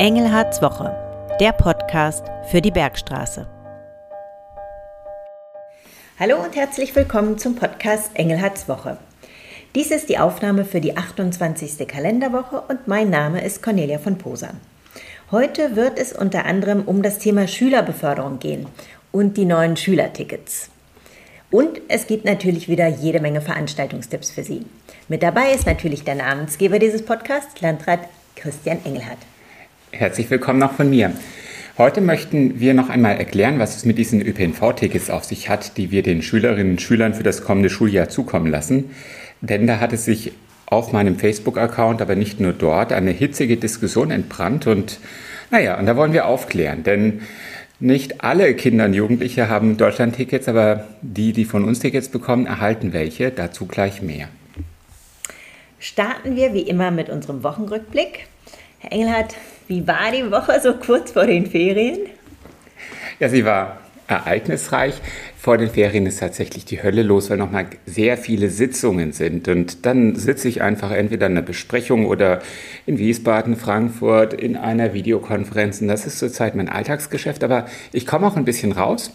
Engelhards Woche, der Podcast für die Bergstraße. Hallo und herzlich willkommen zum Podcast Engelhards Woche. Dies ist die Aufnahme für die 28. Kalenderwoche und mein Name ist Cornelia von Posan. Heute wird es unter anderem um das Thema Schülerbeförderung gehen und die neuen Schülertickets. Und es gibt natürlich wieder jede Menge Veranstaltungstipps für Sie. Mit dabei ist natürlich der Namensgeber dieses Podcasts, Landrat Christian Engelhardt. Herzlich willkommen auch von mir. Heute möchten wir noch einmal erklären, was es mit diesen ÖPNV-Tickets auf sich hat, die wir den Schülerinnen und Schülern für das kommende Schuljahr zukommen lassen. Denn da hat es sich auf meinem Facebook-Account, aber nicht nur dort, eine hitzige Diskussion entbrannt. Und naja, und da wollen wir aufklären. Denn nicht alle Kinder und Jugendliche haben Deutschland-Tickets, aber die, die von uns Tickets bekommen, erhalten welche. Dazu gleich mehr. Starten wir wie immer mit unserem Wochenrückblick. Herr Engelhardt, wie war die Woche so kurz vor den Ferien? Ja, sie war ereignisreich. Vor den Ferien ist tatsächlich die Hölle los, weil nochmal sehr viele Sitzungen sind. Und dann sitze ich einfach entweder in einer Besprechung oder in Wiesbaden, Frankfurt, in einer Videokonferenz. Und das ist zurzeit mein Alltagsgeschäft. Aber ich komme auch ein bisschen raus.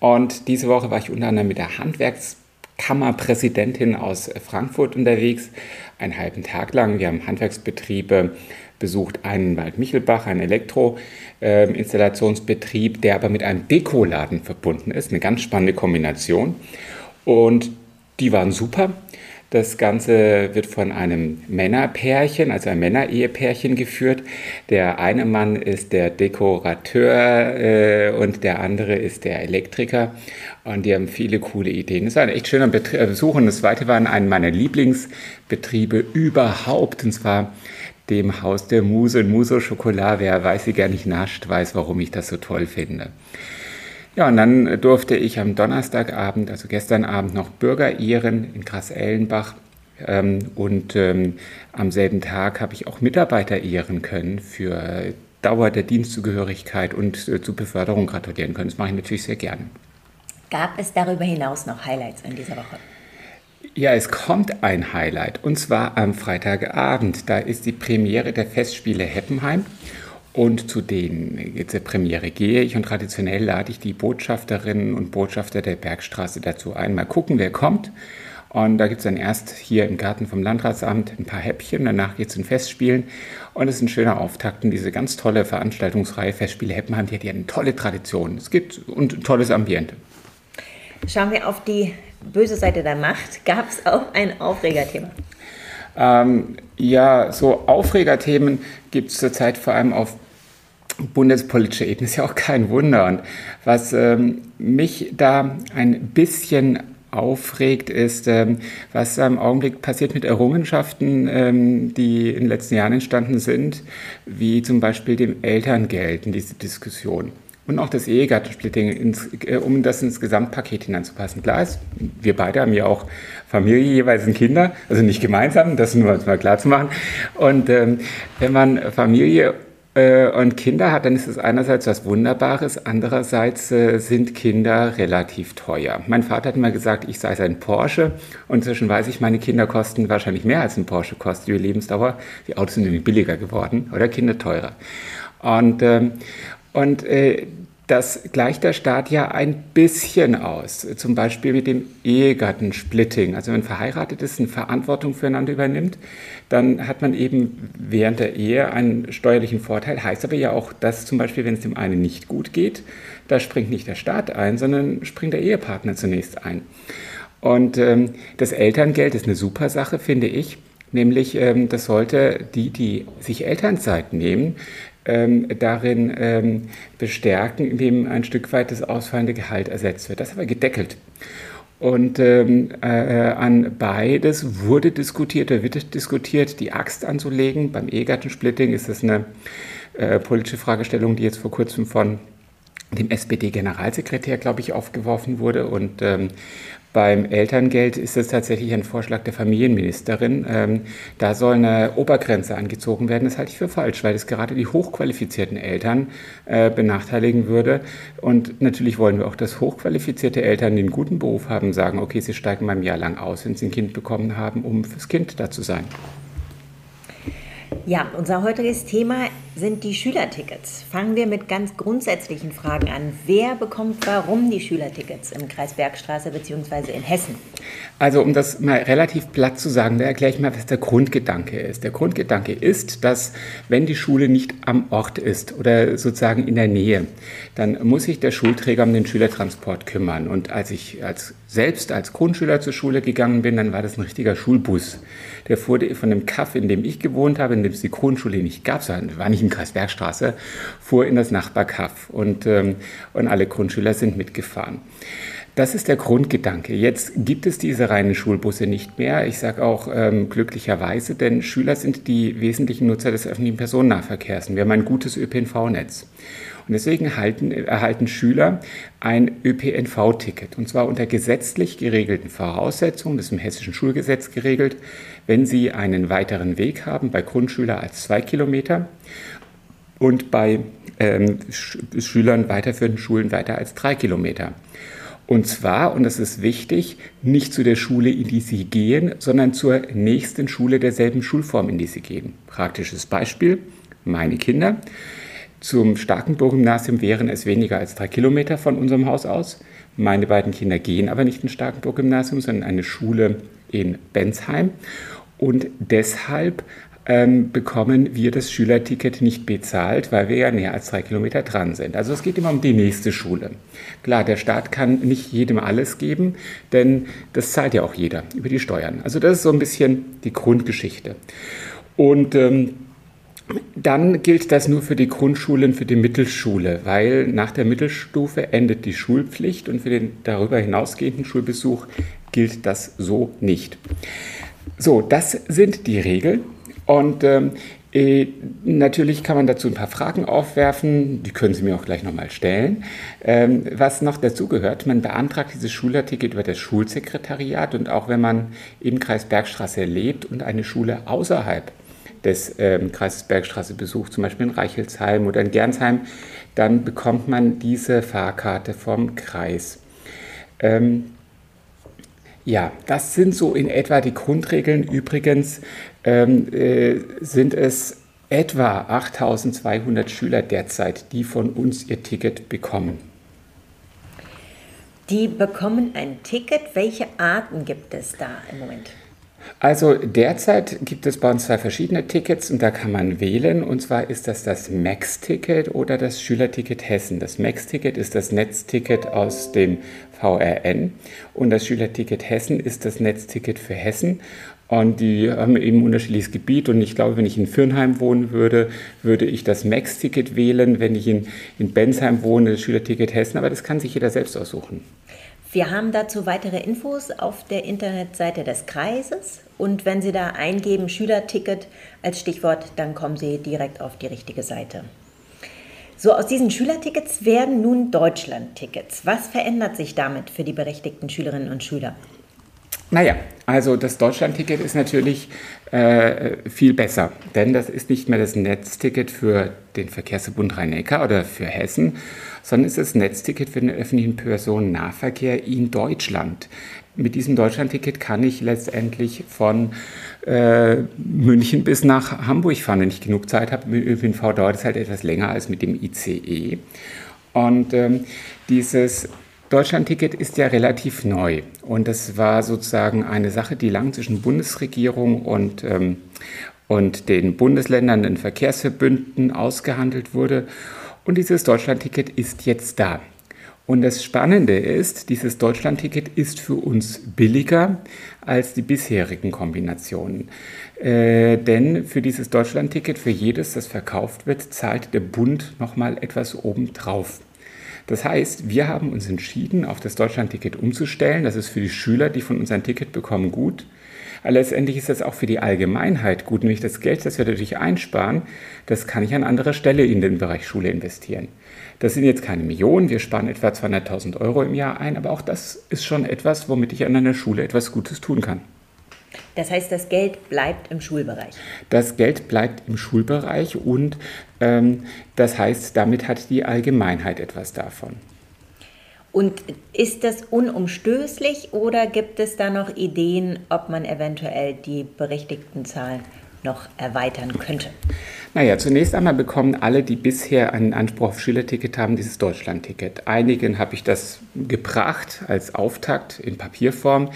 Und diese Woche war ich unter anderem mit der Handwerkskammerpräsidentin aus Frankfurt unterwegs, einen halben Tag lang. Wir haben Handwerksbetriebe besucht einen Wald Michelbach, einen Elektroinstallationsbetrieb, der aber mit einem Dekoladen verbunden ist. Eine ganz spannende Kombination. Und die waren super. Das Ganze wird von einem Männerpärchen, also ein Männer-Ehepärchen geführt. Der eine Mann ist der Dekorateur äh, und der andere ist der Elektriker. Und die haben viele coole Ideen. Es war ein echt schöner Besuch. Und das zweite war einen meiner Lieblingsbetriebe überhaupt. Und zwar dem Haus der Muse und Muso Schokolade. Wer weiß, wie gar nicht nascht, weiß, warum ich das so toll finde. Ja, und dann durfte ich am Donnerstagabend, also gestern Abend, noch Bürger ehren in Grasellenbach. Ähm, und ähm, am selben Tag habe ich auch Mitarbeiter ehren können für Dauer der Dienstzugehörigkeit und äh, zur Beförderung gratulieren können. Das mache ich natürlich sehr gerne. Gab es darüber hinaus noch Highlights in dieser Woche? Ja, es kommt ein Highlight und zwar am Freitagabend. Da ist die Premiere der Festspiele Heppenheim. Und zu den der Premiere gehe ich und traditionell lade ich die Botschafterinnen und Botschafter der Bergstraße dazu ein. Mal gucken, wer kommt. Und da gibt es dann erst hier im Garten vom Landratsamt ein paar Häppchen, danach geht es in Festspielen. Und es ist ein schöner Auftakt in diese ganz tolle Veranstaltungsreihe Festspiele Heppenheim. Die hat ja eine tolle Tradition. Es gibt und ein tolles Ambiente. Schauen wir auf die böse Seite der Macht. Gab es auch ein Aufregerthema? Ähm, ja, so Aufregerthemen gibt es zurzeit vor allem auf bundespolitischer Ebene. Ist ja auch kein Wunder. Und was ähm, mich da ein bisschen aufregt, ist, ähm, was im Augenblick passiert mit Errungenschaften, ähm, die in den letzten Jahren entstanden sind, wie zum Beispiel dem Elterngeld in diese Diskussion und auch das Ehegattensplitting, ins, äh, um das ins Gesamtpaket hineinzupassen. Klar ist, wir beide haben ja auch Familie, jeweils ein Kinder, also nicht gemeinsam, das nur mal klar zu machen. Und ähm, wenn man Familie äh, und Kinder hat, dann ist es einerseits was Wunderbares, andererseits äh, sind Kinder relativ teuer. Mein Vater hat immer gesagt, ich sei sein Porsche und inzwischen weiß ich, meine Kinder kosten wahrscheinlich mehr als ein Porsche kostet die Lebensdauer. Die Autos sind nämlich billiger geworden oder Kinder teurer. Und, ähm, und äh, das gleicht der Staat ja ein bisschen aus, zum Beispiel mit dem Ehegattensplitting. Also wenn verheiratet ist, eine Verantwortung füreinander übernimmt, dann hat man eben während der Ehe einen steuerlichen Vorteil. Heißt aber ja auch, dass zum Beispiel, wenn es dem einen nicht gut geht, da springt nicht der Staat ein, sondern springt der Ehepartner zunächst ein. Und ähm, das Elterngeld ist eine super Sache, finde ich. Nämlich, ähm, das sollte die, die sich Elternzeit nehmen, ähm, darin ähm, bestärken, indem ein Stück weit das ausfallende Gehalt ersetzt wird. Das aber gedeckelt. Und ähm, äh, an beides wurde diskutiert, oder wird diskutiert, die Axt anzulegen. Beim Ehegattensplitting ist das eine äh, politische Fragestellung, die jetzt vor kurzem von dem SPD-Generalsekretär, glaube ich, aufgeworfen wurde. Und ähm, beim Elterngeld ist es tatsächlich ein Vorschlag der Familienministerin. Ähm, da soll eine Obergrenze angezogen werden. Das halte ich für falsch, weil es gerade die hochqualifizierten Eltern äh, benachteiligen würde. Und natürlich wollen wir auch, dass hochqualifizierte Eltern, einen guten Beruf haben, sagen, okay, sie steigen mal ein Jahr lang aus, wenn sie ein Kind bekommen haben, um fürs Kind da zu sein. Ja, unser heutiges Thema sind die Schülertickets. Fangen wir mit ganz grundsätzlichen Fragen an. Wer bekommt warum die Schülertickets im Kreis Bergstraße bzw. in Hessen? Also um das mal relativ platt zu sagen, da erkläre ich mal, was der Grundgedanke ist. Der Grundgedanke ist, dass wenn die Schule nicht am Ort ist oder sozusagen in der Nähe, dann muss sich der Schulträger um den Schülertransport kümmern. Und als ich als, selbst als Grundschüler zur Schule gegangen bin, dann war das ein richtiger Schulbus. Der fuhr von dem Kaff, in dem ich gewohnt habe, in dem es die Grundschule nicht gab, war nicht im Kreis Bergstraße, fuhr in das Nachbarkaff und, ähm, und alle Grundschüler sind mitgefahren. Das ist der Grundgedanke. Jetzt gibt es diese reinen Schulbusse nicht mehr. Ich sage auch ähm, glücklicherweise, denn Schüler sind die wesentlichen Nutzer des öffentlichen Personennahverkehrs. wir haben ein gutes ÖPNV-Netz. Und deswegen erhalten, erhalten Schüler ein ÖPNV-Ticket. Und zwar unter gesetzlich geregelten Voraussetzungen, das ist im hessischen Schulgesetz geregelt, wenn sie einen weiteren Weg haben bei Grundschülern als zwei Kilometer und bei ähm, Schülern weiterführenden Schulen weiter als drei Kilometer. Und zwar, und das ist wichtig, nicht zu der Schule, in die Sie gehen, sondern zur nächsten Schule derselben Schulform, in die Sie gehen. Praktisches Beispiel, meine Kinder. Zum Starkenburg-Gymnasium wären es weniger als drei Kilometer von unserem Haus aus. Meine beiden Kinder gehen aber nicht ins Starkenburg-Gymnasium, sondern eine Schule in Bensheim. Und deshalb ähm, bekommen wir das Schülerticket nicht bezahlt, weil wir ja näher als drei Kilometer dran sind. Also es geht immer um die nächste Schule. Klar, der Staat kann nicht jedem alles geben, denn das zahlt ja auch jeder über die Steuern. Also das ist so ein bisschen die Grundgeschichte. Und ähm, dann gilt das nur für die Grundschulen, für die Mittelschule, weil nach der Mittelstufe endet die Schulpflicht und für den darüber hinausgehenden Schulbesuch gilt das so nicht. So, das sind die Regeln. Und ähm, äh, natürlich kann man dazu ein paar Fragen aufwerfen, die können Sie mir auch gleich nochmal stellen. Ähm, was noch dazu gehört, man beantragt dieses Schülerticket über das Schulsekretariat und auch wenn man im Kreis Bergstraße lebt und eine Schule außerhalb des ähm, Kreises Bergstraße besucht, zum Beispiel in Reichelsheim oder in Gernsheim, dann bekommt man diese Fahrkarte vom Kreis. Ähm, ja, das sind so in etwa die Grundregeln. Übrigens ähm, äh, sind es etwa 8200 Schüler derzeit, die von uns ihr Ticket bekommen. Die bekommen ein Ticket. Welche Arten gibt es da im Moment? Also derzeit gibt es bei uns zwei verschiedene Tickets und da kann man wählen. Und zwar ist das das Max-Ticket oder das Schülerticket Hessen. Das Max-Ticket ist das Netzticket aus dem VRN und das Schülerticket Hessen ist das Netzticket für Hessen. Und die haben eben ein unterschiedliches Gebiet. Und ich glaube, wenn ich in Fürnheim wohnen würde, würde ich das Max-Ticket wählen. Wenn ich in, in Bensheim wohne, das Schülerticket Hessen. Aber das kann sich jeder selbst aussuchen. Wir haben dazu weitere Infos auf der Internetseite des Kreises. Und wenn Sie da eingeben Schülerticket als Stichwort, dann kommen Sie direkt auf die richtige Seite. So, aus diesen Schülertickets werden nun Deutschlandtickets. Was verändert sich damit für die berechtigten Schülerinnen und Schüler? Naja, also das Deutschlandticket ist natürlich äh, viel besser, denn das ist nicht mehr das Netzticket für den Verkehrsverbund Rhein-Neckar oder für Hessen, sondern es ist das Netzticket für den öffentlichen Personennahverkehr in Deutschland. Mit diesem Deutschlandticket kann ich letztendlich von äh, München bis nach Hamburg fahren. Wenn ich genug Zeit habe, mit ÖPNV dauert es halt etwas länger als mit dem ICE. Und ähm, dieses Deutschlandticket ist ja relativ neu und das war sozusagen eine Sache, die lang zwischen Bundesregierung und, ähm, und den Bundesländern, den Verkehrsverbünden ausgehandelt wurde. Und dieses Deutschlandticket ist jetzt da. Und das Spannende ist, dieses Deutschlandticket ist für uns billiger als die bisherigen Kombinationen. Äh, denn für dieses Deutschlandticket, für jedes, das verkauft wird, zahlt der Bund nochmal etwas obendrauf. Das heißt, wir haben uns entschieden, auf das Deutschlandticket umzustellen. Das ist für die Schüler, die von uns ein Ticket bekommen, gut. Aber letztendlich ist das auch für die Allgemeinheit gut, nämlich das Geld, das wir dadurch einsparen, das kann ich an anderer Stelle in den Bereich Schule investieren. Das sind jetzt keine Millionen, wir sparen etwa 200.000 Euro im Jahr ein, aber auch das ist schon etwas, womit ich an einer Schule etwas Gutes tun kann. Das heißt, das Geld bleibt im Schulbereich. Das Geld bleibt im Schulbereich und ähm, das heißt, damit hat die Allgemeinheit etwas davon. Und ist das unumstößlich oder gibt es da noch Ideen, ob man eventuell die berechtigten Zahlen noch erweitern könnte? Naja, zunächst einmal bekommen alle, die bisher einen Anspruch auf Schülerticket haben, dieses Deutschlandticket. Einigen habe ich das gebracht als Auftakt in Papierform.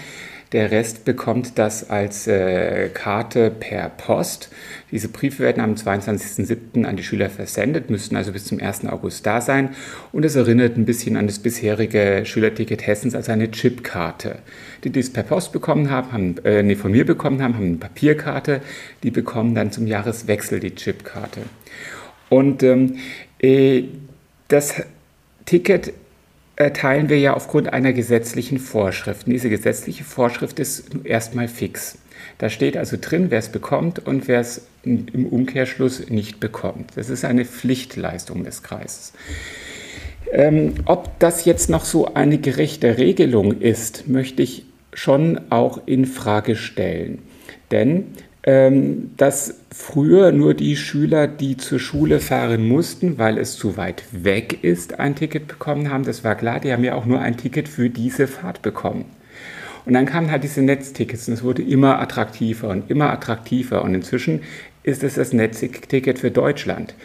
Der Rest bekommt das als äh, Karte per Post. Diese Briefe werden am 22.07. an die Schüler versendet, müssten also bis zum 1. August da sein. Und es erinnert ein bisschen an das bisherige Schülerticket Hessens als eine Chipkarte. Die, die es per Post bekommen haben, haben äh, nee, von mir bekommen haben, haben eine Papierkarte. Die bekommen dann zum Jahreswechsel die Chipkarte. Und ähm, äh, das Ticket erteilen wir ja aufgrund einer gesetzlichen Vorschrift. Und diese gesetzliche Vorschrift ist erstmal fix. Da steht also drin, wer es bekommt und wer es im Umkehrschluss nicht bekommt. Das ist eine Pflichtleistung des Kreises. Ähm, ob das jetzt noch so eine gerechte Regelung ist, möchte ich schon auch in Frage stellen. Denn dass früher nur die Schüler, die zur Schule fahren mussten, weil es zu weit weg ist, ein Ticket bekommen haben. Das war klar, die haben ja auch nur ein Ticket für diese Fahrt bekommen. Und dann kamen halt diese Netztickets und es wurde immer attraktiver und immer attraktiver. Und inzwischen ist es das Netzticket für Deutschland.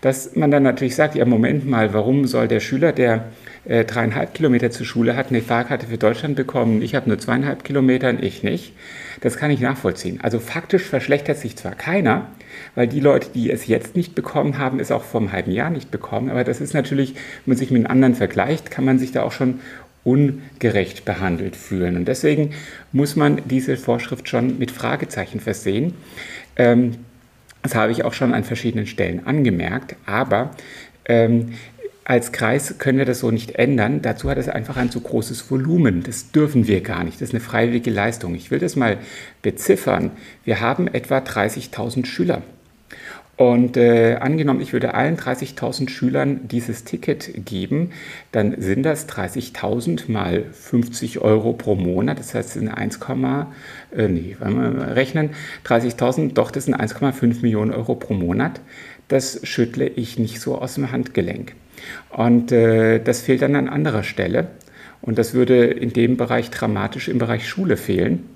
Dass man dann natürlich sagt, ja, Moment mal, warum soll der Schüler, der äh, dreieinhalb Kilometer zur Schule hat, eine Fahrkarte für Deutschland bekommen? Ich habe nur zweieinhalb Kilometer und ich nicht. Das kann ich nachvollziehen. Also faktisch verschlechtert sich zwar keiner, weil die Leute, die es jetzt nicht bekommen haben, es auch vor einem halben Jahr nicht bekommen. Aber das ist natürlich, wenn man sich mit anderen vergleicht, kann man sich da auch schon ungerecht behandelt fühlen. Und deswegen muss man diese Vorschrift schon mit Fragezeichen versehen. Ähm, das habe ich auch schon an verschiedenen Stellen angemerkt, aber ähm, als Kreis können wir das so nicht ändern. Dazu hat es einfach ein zu großes Volumen. Das dürfen wir gar nicht. Das ist eine freiwillige Leistung. Ich will das mal beziffern. Wir haben etwa 30.000 Schüler. Und äh, angenommen, ich würde allen 30.000 Schülern dieses Ticket geben, dann sind das 30.000 mal 50 Euro pro Monat. Das heißt, sind 1, äh, nee, wenn wir rechnen, 30.000, doch, das sind 1,5 Millionen Euro pro Monat. Das schüttle ich nicht so aus dem Handgelenk. Und äh, das fehlt dann an anderer Stelle. Und das würde in dem Bereich dramatisch im Bereich Schule fehlen.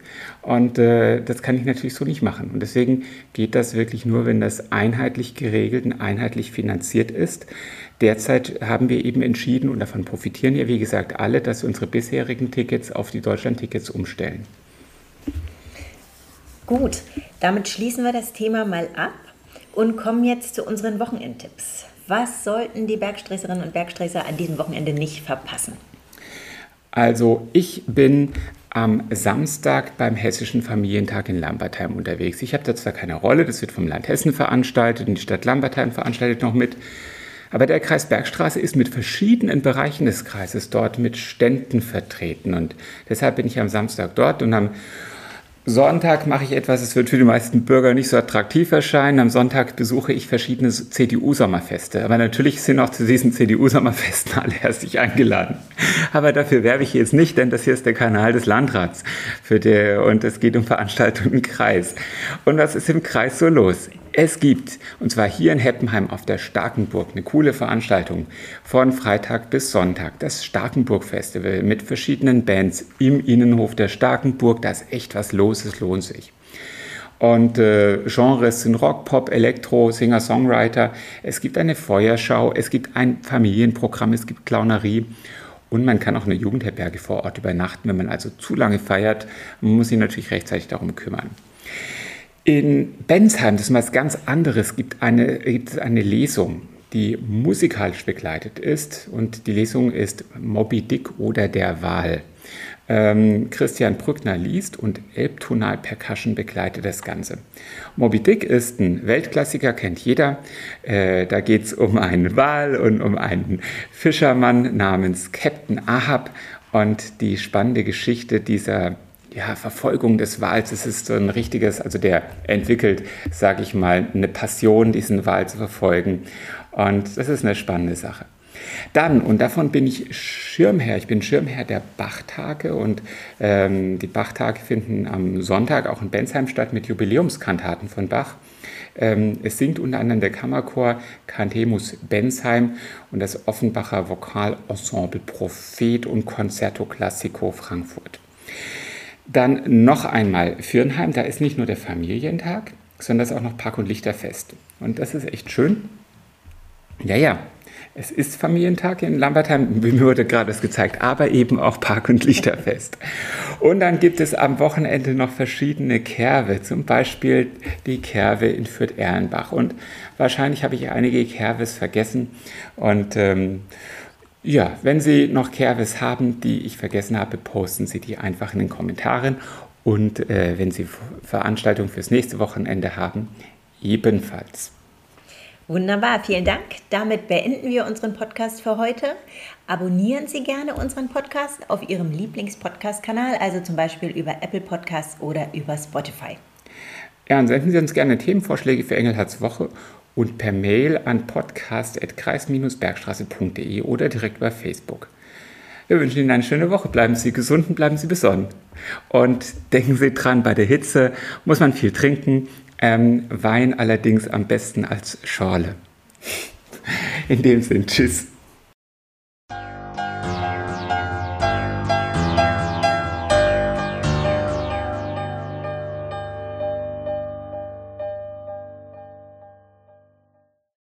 Und äh, das kann ich natürlich so nicht machen. Und deswegen geht das wirklich nur, wenn das einheitlich geregelt und einheitlich finanziert ist. Derzeit haben wir eben entschieden, und davon profitieren ja wie gesagt alle, dass wir unsere bisherigen Tickets auf die Deutschland-Tickets umstellen. Gut, damit schließen wir das Thema mal ab und kommen jetzt zu unseren Wochenendtipps. Was sollten die Bergsträßerinnen und Bergsträßer an diesem Wochenende nicht verpassen? Also ich bin am Samstag beim Hessischen Familientag in Lambertheim unterwegs. Ich habe da zwar keine Rolle, das wird vom Land Hessen veranstaltet und die Stadt Lambertheim veranstaltet noch mit. Aber der Kreis Bergstraße ist mit verschiedenen Bereichen des Kreises dort mit Ständen vertreten. Und deshalb bin ich am Samstag dort und am Sonntag mache ich etwas, es wird für die meisten Bürger nicht so attraktiv erscheinen. Am Sonntag besuche ich verschiedene CDU-Sommerfeste. Aber natürlich sind auch zu diesen CDU-Sommerfesten alle herzlich eingeladen. Aber dafür werbe ich jetzt nicht, denn das hier ist der Kanal des Landrats für der, und es geht um Veranstaltungen im Kreis. Und was ist im Kreis so los? Es gibt, und zwar hier in Heppenheim auf der Starkenburg, eine coole Veranstaltung von Freitag bis Sonntag. Das Starkenburg Festival mit verschiedenen Bands im Innenhof der Starkenburg. Da ist echt was los, es lohnt sich. Und äh, Genres sind Rock, Pop, Elektro, Singer, Songwriter. Es gibt eine Feuerschau, es gibt ein Familienprogramm, es gibt Clownerie. Und man kann auch eine Jugendherberge vor Ort übernachten, wenn man also zu lange feiert. Man muss sich natürlich rechtzeitig darum kümmern. In Bensheim, das ist was ganz anderes, gibt, eine, gibt es eine Lesung, die musikalisch begleitet ist. Und die Lesung ist Moby Dick oder der Wal. Ähm, Christian Brückner liest und Elbtonal Percussion begleitet das Ganze. Moby Dick ist ein Weltklassiker, kennt jeder. Äh, da geht es um einen Wal und um einen Fischermann namens Captain Ahab. Und die spannende Geschichte dieser ja, Verfolgung des Wals. Es ist so ein richtiges, also der entwickelt, sage ich mal, eine Passion, diesen Wal zu verfolgen. Und das ist eine spannende Sache. Dann, und davon bin ich Schirmherr, ich bin Schirmherr der Bachtage und ähm, die Bachtage finden am Sonntag auch in Bensheim statt mit Jubiläumskantaten von Bach. Ähm, es singt unter anderem der Kammerchor Cantemus Bensheim und das Offenbacher Vokalensemble Prophet und Concerto Classico Frankfurt. Dann noch einmal Firnheim, da ist nicht nur der Familientag, sondern das ist auch noch Park- und Lichterfest. Und das ist echt schön. Ja, ja, es ist Familientag in Lambertheim, mir wurde gerade das gezeigt, aber eben auch Park- und Lichterfest. Und dann gibt es am Wochenende noch verschiedene Kerwe, zum Beispiel die Kerwe in Fürth-Erlenbach. Und wahrscheinlich habe ich einige Kerwes vergessen. Und ähm, ja, wenn Sie noch Kerwes haben, die ich vergessen habe, posten Sie die einfach in den Kommentaren. Und äh, wenn Sie Veranstaltungen fürs nächste Wochenende haben, ebenfalls. Wunderbar, vielen Dank. Damit beenden wir unseren Podcast für heute. Abonnieren Sie gerne unseren Podcast auf Ihrem Lieblingspodcast-Kanal, also zum Beispiel über Apple Podcasts oder über Spotify. Ja, und senden Sie uns gerne Themenvorschläge für Engelhards Woche und per Mail an podcast.kreis-bergstraße.de oder direkt über Facebook. Wir wünschen Ihnen eine schöne Woche. Bleiben Sie gesund und bleiben Sie besonnen. Und denken Sie dran, bei der Hitze muss man viel trinken. Ähm, Wein allerdings am besten als Schorle. In dem Sinn, tschüss.